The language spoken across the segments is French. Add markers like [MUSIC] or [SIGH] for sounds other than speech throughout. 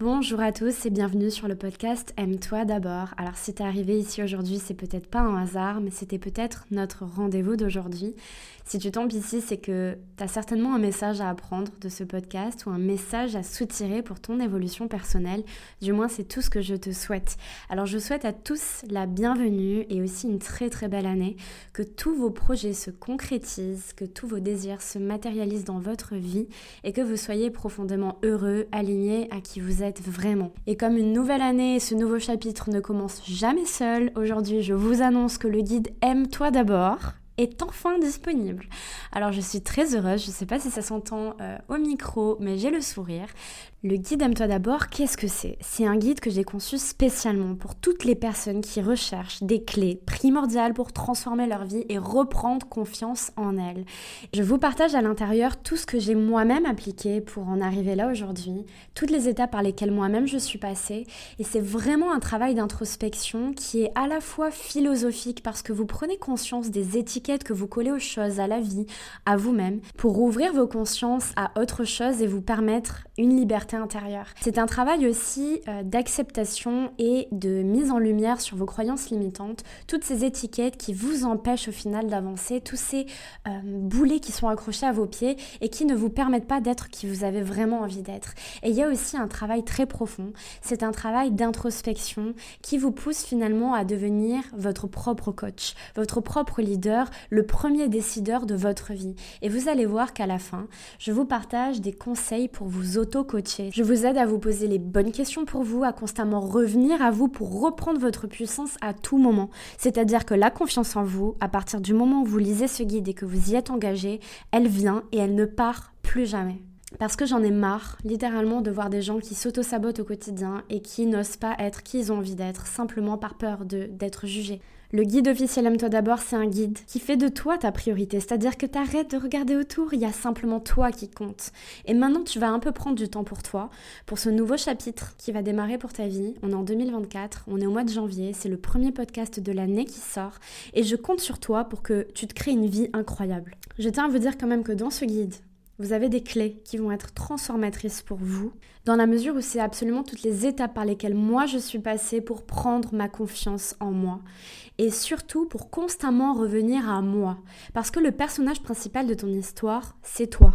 Bonjour à tous et bienvenue sur le podcast Aime-toi d'abord. Alors si t'es arrivé ici aujourd'hui, c'est peut-être pas un hasard, mais c'était peut-être notre rendez-vous d'aujourd'hui. Si tu tombes ici, c'est que tu as certainement un message à apprendre de ce podcast ou un message à soutirer pour ton évolution personnelle. Du moins, c'est tout ce que je te souhaite. Alors je souhaite à tous la bienvenue et aussi une très très belle année, que tous vos projets se concrétisent, que tous vos désirs se matérialisent dans votre vie et que vous soyez profondément heureux, alignés à qui vous êtes vraiment. Et comme une nouvelle année et ce nouveau chapitre ne commence jamais seul, aujourd'hui je vous annonce que le guide Aime-toi d'abord est enfin disponible. Alors je suis très heureuse, je sais pas si ça s'entend euh, au micro, mais j'ai le sourire. Le guide Aime-toi d'abord, qu'est-ce que c'est? C'est un guide que j'ai conçu spécialement pour toutes les personnes qui recherchent des clés primordiales pour transformer leur vie et reprendre confiance en elles. Je vous partage à l'intérieur tout ce que j'ai moi-même appliqué pour en arriver là aujourd'hui, toutes les étapes par lesquelles moi-même je suis passée, et c'est vraiment un travail d'introspection qui est à la fois philosophique parce que vous prenez conscience des étiquettes que vous collez aux choses, à la vie, à vous-même, pour ouvrir vos consciences à autre chose et vous permettre une liberté intérieure. C'est un travail aussi euh, d'acceptation et de mise en lumière sur vos croyances limitantes, toutes ces étiquettes qui vous empêchent au final d'avancer, tous ces euh, boulets qui sont accrochés à vos pieds et qui ne vous permettent pas d'être qui vous avez vraiment envie d'être. Et il y a aussi un travail très profond, c'est un travail d'introspection qui vous pousse finalement à devenir votre propre coach, votre propre leader, le premier décideur de votre vie. Et vous allez voir qu'à la fin, je vous partage des conseils pour vous auto-coacher je vous aide à vous poser les bonnes questions pour vous, à constamment revenir à vous pour reprendre votre puissance à tout moment. C'est-à-dire que la confiance en vous, à partir du moment où vous lisez ce guide et que vous y êtes engagé, elle vient et elle ne part plus jamais. Parce que j'en ai marre, littéralement, de voir des gens qui s'auto-sabotent au quotidien et qui n'osent pas être qui ils ont envie d'être, simplement par peur d'être jugés. Le guide officiel Aime-toi d'abord, c'est un guide qui fait de toi ta priorité, c'est-à-dire que tu arrêtes de regarder autour, il y a simplement toi qui compte. Et maintenant, tu vas un peu prendre du temps pour toi, pour ce nouveau chapitre qui va démarrer pour ta vie. On est en 2024, on est au mois de janvier, c'est le premier podcast de l'année qui sort, et je compte sur toi pour que tu te crées une vie incroyable. Je tiens à vous dire quand même que dans ce guide, vous avez des clés qui vont être transformatrices pour vous, dans la mesure où c'est absolument toutes les étapes par lesquelles moi je suis passée pour prendre ma confiance en moi, et surtout pour constamment revenir à moi, parce que le personnage principal de ton histoire, c'est toi.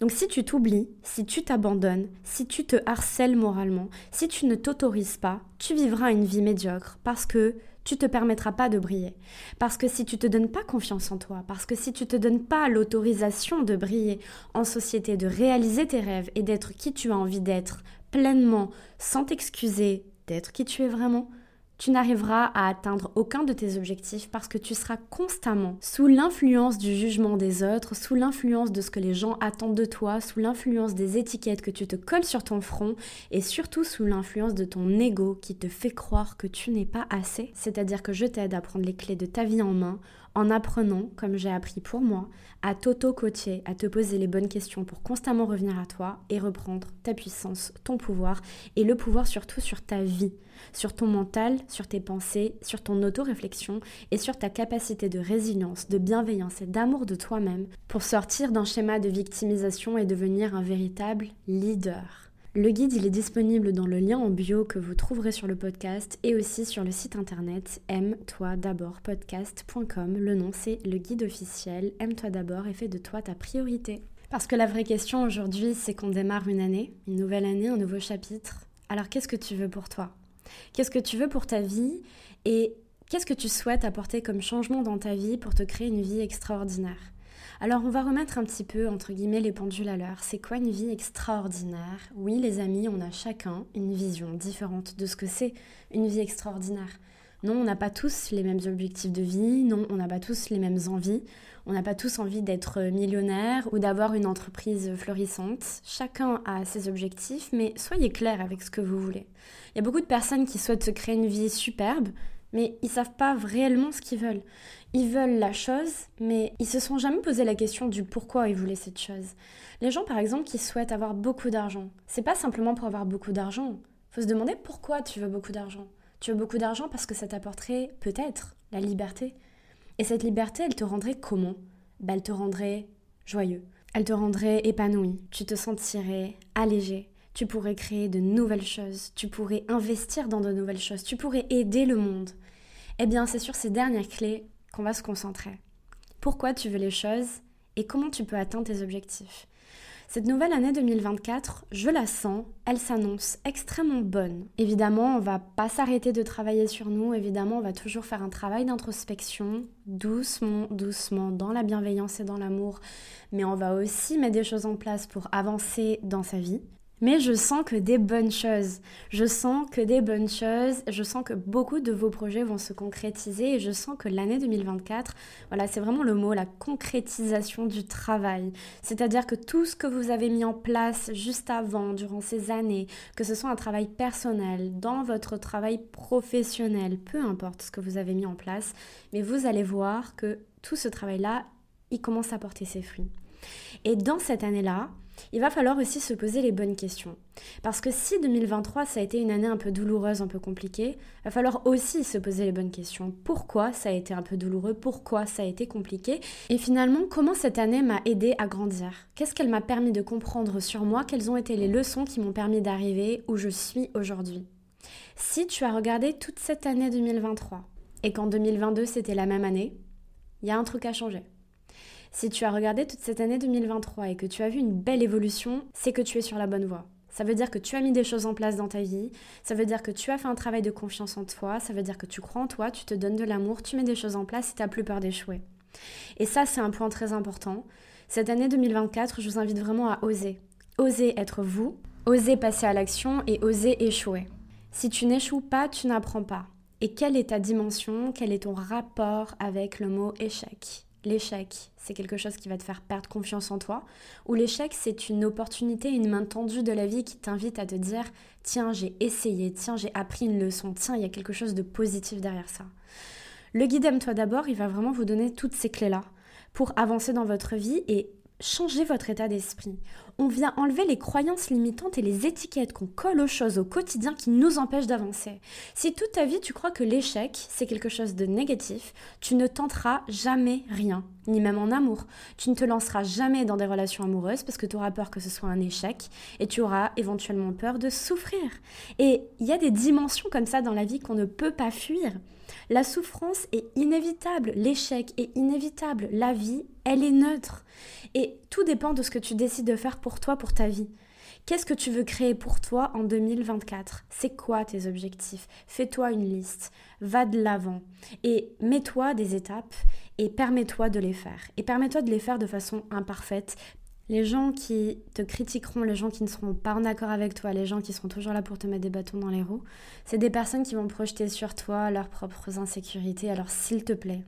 Donc si tu t'oublies, si tu t'abandonnes, si tu te harcèles moralement, si tu ne t'autorises pas, tu vivras une vie médiocre, parce que tu te permettras pas de briller. Parce que si tu te donnes pas confiance en toi, parce que si tu te donnes pas l'autorisation de briller en société, de réaliser tes rêves et d'être qui tu as envie d'être pleinement, sans t'excuser d'être qui tu es vraiment, tu n'arriveras à atteindre aucun de tes objectifs parce que tu seras constamment sous l'influence du jugement des autres, sous l'influence de ce que les gens attendent de toi, sous l'influence des étiquettes que tu te colles sur ton front et surtout sous l'influence de ton ego qui te fait croire que tu n'es pas assez. C'est-à-dire que je t'aide à prendre les clés de ta vie en main en apprenant, comme j'ai appris pour moi, à t'auto-coacher, à te poser les bonnes questions pour constamment revenir à toi et reprendre ta puissance, ton pouvoir et le pouvoir surtout sur ta vie, sur ton mental, sur tes pensées, sur ton auto-réflexion et sur ta capacité de résilience, de bienveillance et d'amour de toi-même pour sortir d'un schéma de victimisation et devenir un véritable leader. Le guide, il est disponible dans le lien en bio que vous trouverez sur le podcast et aussi sur le site internet aime-toi d'abord podcast.com. Le nom, c'est le guide officiel Aime-toi d'abord et fais de toi ta priorité. Parce que la vraie question aujourd'hui, c'est qu'on démarre une année, une nouvelle année, un nouveau chapitre. Alors qu'est-ce que tu veux pour toi? Qu'est-ce que tu veux pour ta vie? Et qu'est-ce que tu souhaites apporter comme changement dans ta vie pour te créer une vie extraordinaire? Alors on va remettre un petit peu entre guillemets les pendules à l'heure. C'est quoi une vie extraordinaire? Oui les amis, on a chacun une vision différente de ce que c'est une vie extraordinaire. Non, on n'a pas tous les mêmes objectifs de vie, non, on n'a pas tous les mêmes envies, on n'a pas tous envie d'être millionnaire ou d'avoir une entreprise florissante. Chacun a ses objectifs, mais soyez clair avec ce que vous voulez. Il y a beaucoup de personnes qui souhaitent se créer une vie superbe, mais ils savent pas réellement ce qu'ils veulent. Ils veulent la chose, mais ils se sont jamais posé la question du pourquoi ils voulaient cette chose. Les gens, par exemple, qui souhaitent avoir beaucoup d'argent, c'est pas simplement pour avoir beaucoup d'argent. Faut se demander pourquoi tu veux beaucoup d'argent. Tu veux beaucoup d'argent parce que ça t'apporterait peut-être la liberté. Et cette liberté, elle te rendrait comment? Bah, Elle te rendrait joyeux. Elle te rendrait épanoui. Tu te sentirais allégé tu pourrais créer de nouvelles choses, tu pourrais investir dans de nouvelles choses, tu pourrais aider le monde. Eh bien, c'est sur ces dernières clés qu'on va se concentrer. Pourquoi tu veux les choses et comment tu peux atteindre tes objectifs. Cette nouvelle année 2024, je la sens, elle s'annonce extrêmement bonne. Évidemment, on va pas s'arrêter de travailler sur nous, évidemment, on va toujours faire un travail d'introspection, doucement, doucement, dans la bienveillance et dans l'amour, mais on va aussi mettre des choses en place pour avancer dans sa vie. Mais je sens que des bonnes choses. Je sens que des bonnes choses. Je sens que beaucoup de vos projets vont se concrétiser et je sens que l'année 2024, voilà, c'est vraiment le mot, la concrétisation du travail. C'est-à-dire que tout ce que vous avez mis en place juste avant, durant ces années, que ce soit un travail personnel, dans votre travail professionnel, peu importe ce que vous avez mis en place, mais vous allez voir que tout ce travail-là, il commence à porter ses fruits. Et dans cette année-là, il va falloir aussi se poser les bonnes questions. Parce que si 2023, ça a été une année un peu douloureuse, un peu compliquée, il va falloir aussi se poser les bonnes questions. Pourquoi ça a été un peu douloureux? Pourquoi ça a été compliqué? Et finalement, comment cette année m'a aidé à grandir? Qu'est-ce qu'elle m'a permis de comprendre sur moi? Quelles ont été les leçons qui m'ont permis d'arriver où je suis aujourd'hui? Si tu as regardé toute cette année 2023 et qu'en 2022 c'était la même année, il y a un truc à changer. Si tu as regardé toute cette année 2023 et que tu as vu une belle évolution, c'est que tu es sur la bonne voie. Ça veut dire que tu as mis des choses en place dans ta vie, ça veut dire que tu as fait un travail de confiance en toi, ça veut dire que tu crois en toi, tu te donnes de l'amour, tu mets des choses en place et tu n'as plus peur d'échouer. Et ça, c'est un point très important. Cette année 2024, je vous invite vraiment à oser. Oser être vous, oser passer à l'action et oser échouer. Si tu n'échoues pas, tu n'apprends pas. Et quelle est ta dimension, quel est ton rapport avec le mot échec? L'échec, c'est quelque chose qui va te faire perdre confiance en toi, ou l'échec, c'est une opportunité, une main tendue de la vie qui t'invite à te dire, tiens, j'ai essayé, tiens, j'ai appris une leçon, tiens, il y a quelque chose de positif derrière ça. Le guide Aime-toi d'abord, il va vraiment vous donner toutes ces clés-là pour avancer dans votre vie et changer votre état d'esprit. On vient enlever les croyances limitantes et les étiquettes qu'on colle aux choses au quotidien qui nous empêchent d'avancer. Si toute ta vie tu crois que l'échec c'est quelque chose de négatif, tu ne tenteras jamais rien, ni même en amour. Tu ne te lanceras jamais dans des relations amoureuses parce que tu auras peur que ce soit un échec et tu auras éventuellement peur de souffrir. Et il y a des dimensions comme ça dans la vie qu'on ne peut pas fuir. La souffrance est inévitable, l'échec est inévitable, la vie, elle est neutre. Et tout dépend de ce que tu décides de faire pour toi, pour ta vie. Qu'est-ce que tu veux créer pour toi en 2024 C'est quoi tes objectifs? Fais-toi une liste, va de l'avant et mets-toi des étapes et permets-toi de les faire. Et permets-toi de les faire de façon imparfaite, les gens qui te critiqueront, les gens qui ne seront pas en accord avec toi, les gens qui seront toujours là pour te mettre des bâtons dans les roues, c'est des personnes qui vont projeter sur toi leurs propres insécurités. Alors s'il te plaît,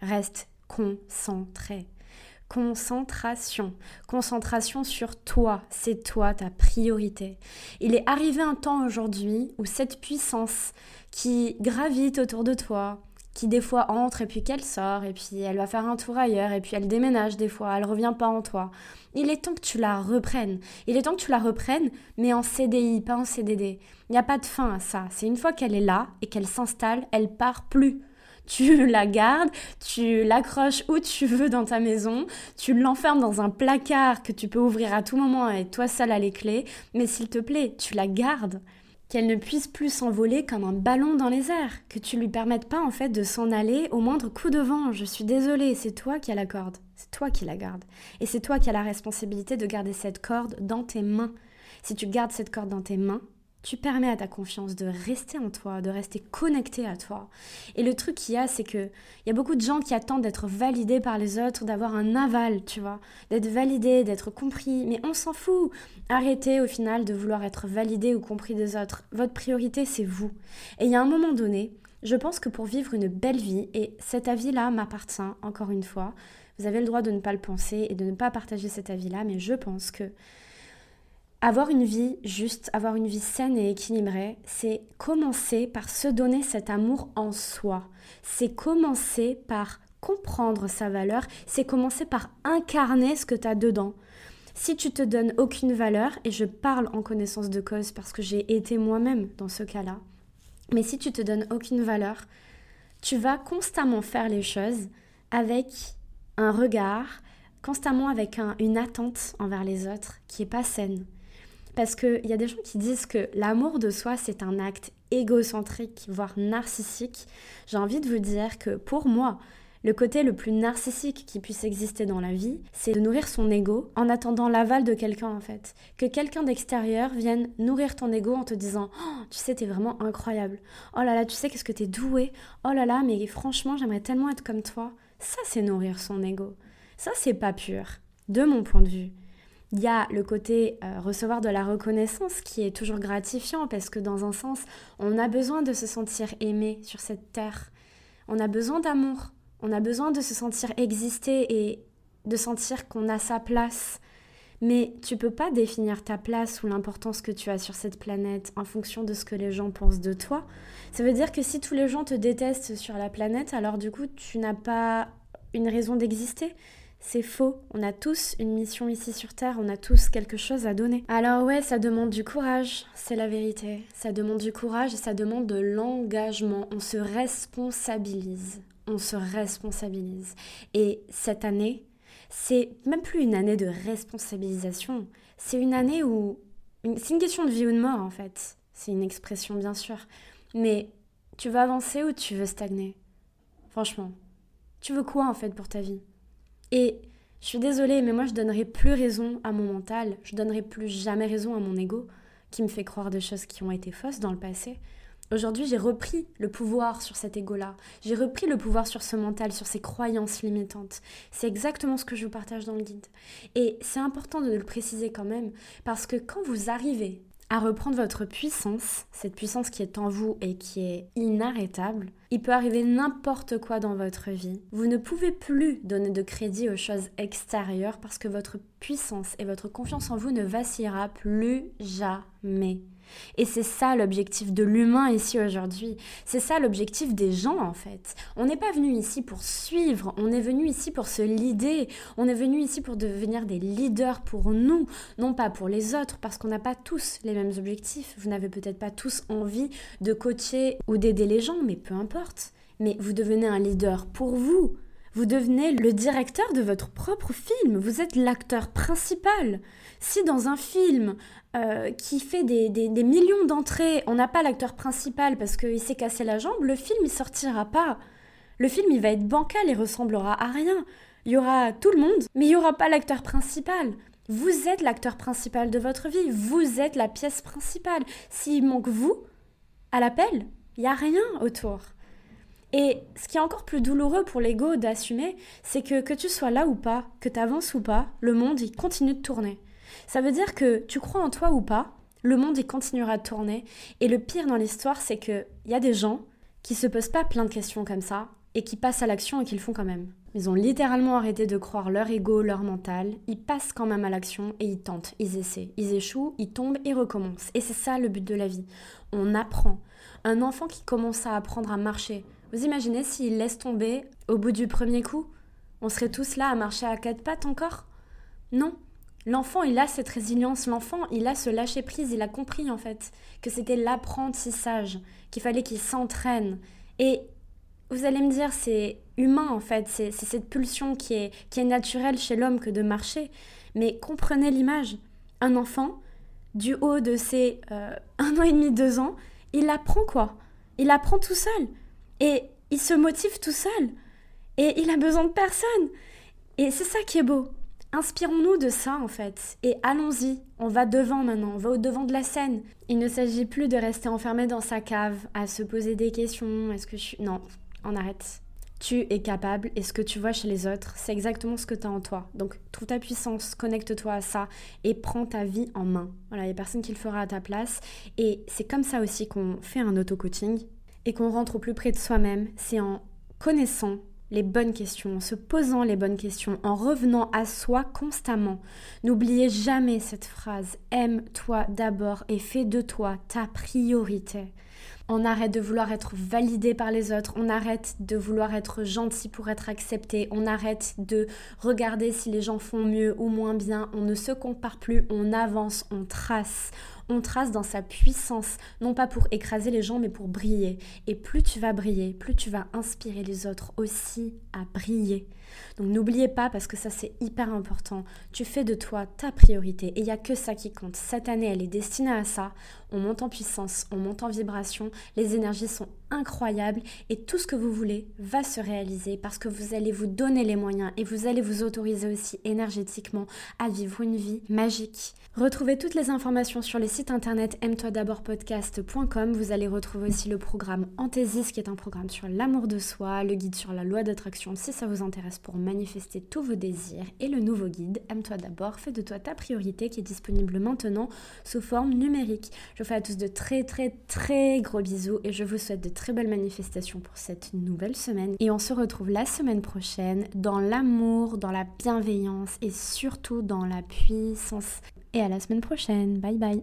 reste concentré. Concentration. Concentration sur toi. C'est toi ta priorité. Il est arrivé un temps aujourd'hui où cette puissance qui gravite autour de toi, qui des fois entre et puis qu'elle sort et puis elle va faire un tour ailleurs et puis elle déménage des fois, elle revient pas en toi. Il est temps que tu la reprennes. Il est temps que tu la reprennes, mais en CDI, pas en CDD. Il n'y a pas de fin à ça. C'est une fois qu'elle est là et qu'elle s'installe, elle part plus. Tu [LAUGHS] la gardes, tu l'accroches où tu veux dans ta maison, tu l'enfermes dans un placard que tu peux ouvrir à tout moment et toi seul à les clés, mais s'il te plaît, tu la gardes qu'elle ne puisse plus s'envoler comme un ballon dans les airs, que tu lui permettes pas en fait de s'en aller au moindre coup de vent. Je suis désolée, c'est toi qui as la corde, c'est toi qui la garde. Et c'est toi qui as la responsabilité de garder cette corde dans tes mains. Si tu gardes cette corde dans tes mains, tu permets à ta confiance de rester en toi, de rester connecté à toi. Et le truc qu'il y a, c'est que il y a beaucoup de gens qui attendent d'être validés par les autres, d'avoir un aval, tu vois, d'être validés, d'être compris. Mais on s'en fout. Arrêtez au final de vouloir être validé ou compris des autres. Votre priorité, c'est vous. Et il y a un moment donné, je pense que pour vivre une belle vie, et cet avis-là m'appartient, encore une fois, vous avez le droit de ne pas le penser et de ne pas partager cet avis-là, mais je pense que avoir une vie juste, avoir une vie saine et équilibrée, c'est commencer par se donner cet amour en soi. C'est commencer par comprendre sa valeur, c'est commencer par incarner ce que tu as dedans. Si tu te donnes aucune valeur, et je parle en connaissance de cause parce que j'ai été moi-même dans ce cas-là, mais si tu te donnes aucune valeur, tu vas constamment faire les choses avec un regard, constamment avec une attente envers les autres qui est pas saine. Parce qu'il y a des gens qui disent que l'amour de soi, c'est un acte égocentrique, voire narcissique. J'ai envie de vous dire que pour moi, le côté le plus narcissique qui puisse exister dans la vie, c'est de nourrir son ego en attendant l'aval de quelqu'un en fait. Que quelqu'un d'extérieur vienne nourrir ton ego en te disant oh, tu sais, t'es vraiment incroyable. Oh là là, tu sais qu'est-ce que t'es doué. Oh là là, mais franchement, j'aimerais tellement être comme toi. Ça, c'est nourrir son ego. Ça, c'est pas pur, de mon point de vue. Il y a le côté euh, recevoir de la reconnaissance qui est toujours gratifiant parce que dans un sens, on a besoin de se sentir aimé sur cette terre. On a besoin d'amour. On a besoin de se sentir exister et de sentir qu'on a sa place. Mais tu peux pas définir ta place ou l'importance que tu as sur cette planète en fonction de ce que les gens pensent de toi. Ça veut dire que si tous les gens te détestent sur la planète, alors du coup, tu n'as pas une raison d'exister. C'est faux. On a tous une mission ici sur Terre, on a tous quelque chose à donner. Alors ouais, ça demande du courage, c'est la vérité. Ça demande du courage et ça demande de l'engagement. On se responsabilise on se responsabilise. Et cette année, c'est même plus une année de responsabilisation, c'est une année où... C'est une question de vie ou de mort en fait. C'est une expression bien sûr. Mais tu veux avancer ou tu veux stagner? Franchement, tu veux quoi en fait pour ta vie? Et je suis désolée, mais moi je donnerai plus raison à mon mental, je donnerai plus jamais raison à mon ego qui me fait croire des choses qui ont été fausses dans le passé. Aujourd'hui, j'ai repris le pouvoir sur cet ego-là. J'ai repris le pouvoir sur ce mental, sur ces croyances limitantes. C'est exactement ce que je vous partage dans le guide. Et c'est important de le préciser quand même, parce que quand vous arrivez à reprendre votre puissance, cette puissance qui est en vous et qui est inarrêtable, il peut arriver n'importe quoi dans votre vie. Vous ne pouvez plus donner de crédit aux choses extérieures parce que votre puissance et votre confiance en vous ne vacillera plus jamais. Et c'est ça l'objectif de l'humain ici aujourd'hui. C'est ça l'objectif des gens en fait. On n'est pas venu ici pour suivre, on est venu ici pour se leader, on est venu ici pour devenir des leaders pour nous, non pas pour les autres, parce qu'on n'a pas tous les mêmes objectifs. Vous n'avez peut-être pas tous envie de coacher ou d'aider les gens, mais peu importe. Mais vous devenez un leader pour vous. Vous devenez le directeur de votre propre film, vous êtes l'acteur principal. Si dans un film euh, qui fait des, millions d'entrées, on n'a pas l'acteur principal parce qu'il s'est cassé la jambe, le film il sortira pas. Le film il va être bancal et ressemblera à rien. Il y aura tout le monde, mais il n'y aura pas l'acteur principal. Vous êtes l'acteur principal de votre vie, vous êtes la pièce principale. S'il manque vous, à l'appel, il n'y a rien autour. Et ce qui est encore plus douloureux pour l'ego d'assumer, c'est que que tu sois là ou pas, que tu avances ou pas, le monde, il continue de tourner. Ça veut dire que tu crois en toi ou pas, le monde, il continuera de tourner. Et le pire dans l'histoire, c'est qu'il y a des gens qui se posent pas plein de questions comme ça et qui passent à l'action et qui le font quand même. Ils ont littéralement arrêté de croire leur ego, leur mental. Ils passent quand même à l'action et ils tentent, ils essaient. Ils échouent, ils tombent et recommencent. Et c'est ça le but de la vie. On apprend. Un enfant qui commence à apprendre à marcher, vous imaginez s'il laisse tomber au bout du premier coup On serait tous là à marcher à quatre pattes encore? Non. L'enfant, il a cette résilience, l'enfant, il a ce lâcher-prise, il a compris en fait que c'était l'apprentissage, qu'il fallait qu'il s'entraîne. Et vous allez me dire, c'est humain en fait, c'est cette pulsion qui est, naturelle chez l'homme que de marcher. Mais comprenez l'image. Un enfant, du haut de ses euh, [LAUGHS] un an et demi, deux ans, il apprend quoi? Il apprend tout seul. Et il se motive tout seul. Et il a besoin de personne. Et c'est ça qui est beau. Inspirons-nous de ça en fait. Et allons-y. On va devant maintenant. On va au devant de la scène. Il ne s'agit plus de rester enfermé dans sa cave, à se poser des questions. Est-ce que je suis. Non, on arrête. Tu es capable et ce que tu vois chez les autres, c'est exactement ce que tu as en toi. Donc trouve ta puissance, connecte-toi à ça et prends ta vie en main. Voilà, il n'y a personne qui le fera à ta place. Et c'est comme ça aussi qu'on fait un auto-coaching et qu'on rentre au plus près de soi-même, c'est en connaissant les bonnes questions, en se posant les bonnes questions, en revenant à soi constamment. N'oubliez jamais cette phrase Aime-toi d'abord et fais de toi ta priorité. On arrête de vouloir être validé par les autres, on arrête de vouloir être gentil pour être accepté, on arrête de regarder si les gens font mieux ou moins bien, on ne se compare plus, on avance, on trace, On trace dans sa puissance, non pas pour écraser les gens, mais pour briller. Et plus tu vas briller, plus tu vas inspirer les autres aussi à briller. Donc n'oubliez pas, parce que ça c'est hyper important, tu fais de toi ta priorité et il n'y a que ça qui compte. Cette année, elle est destinée à ça. On monte en puissance, on monte en vibration, les énergies sont incroyables et tout ce que vous voulez va se réaliser parce que vous allez vous donner les moyens et vous allez vous autoriser aussi énergétiquement à vivre une vie magique. Retrouvez toutes les informations sur le site internet aime-toi d'abord podcast.com. Vous allez retrouver aussi le programme Anthésis qui est un programme sur l'amour de soi, le guide sur la loi d'attraction si ça vous intéresse pour manifester tous vos désirs et le nouveau guide Aime-toi d'abord, fais de toi ta priorité qui est disponible maintenant sous forme numérique. Je vous fais à tous de très très très gros bisous et je vous souhaite de très belles manifestations pour cette nouvelle semaine. Et on se retrouve la semaine prochaine dans l'amour, dans la bienveillance et surtout dans la puissance. Et à la semaine prochaine. Bye bye.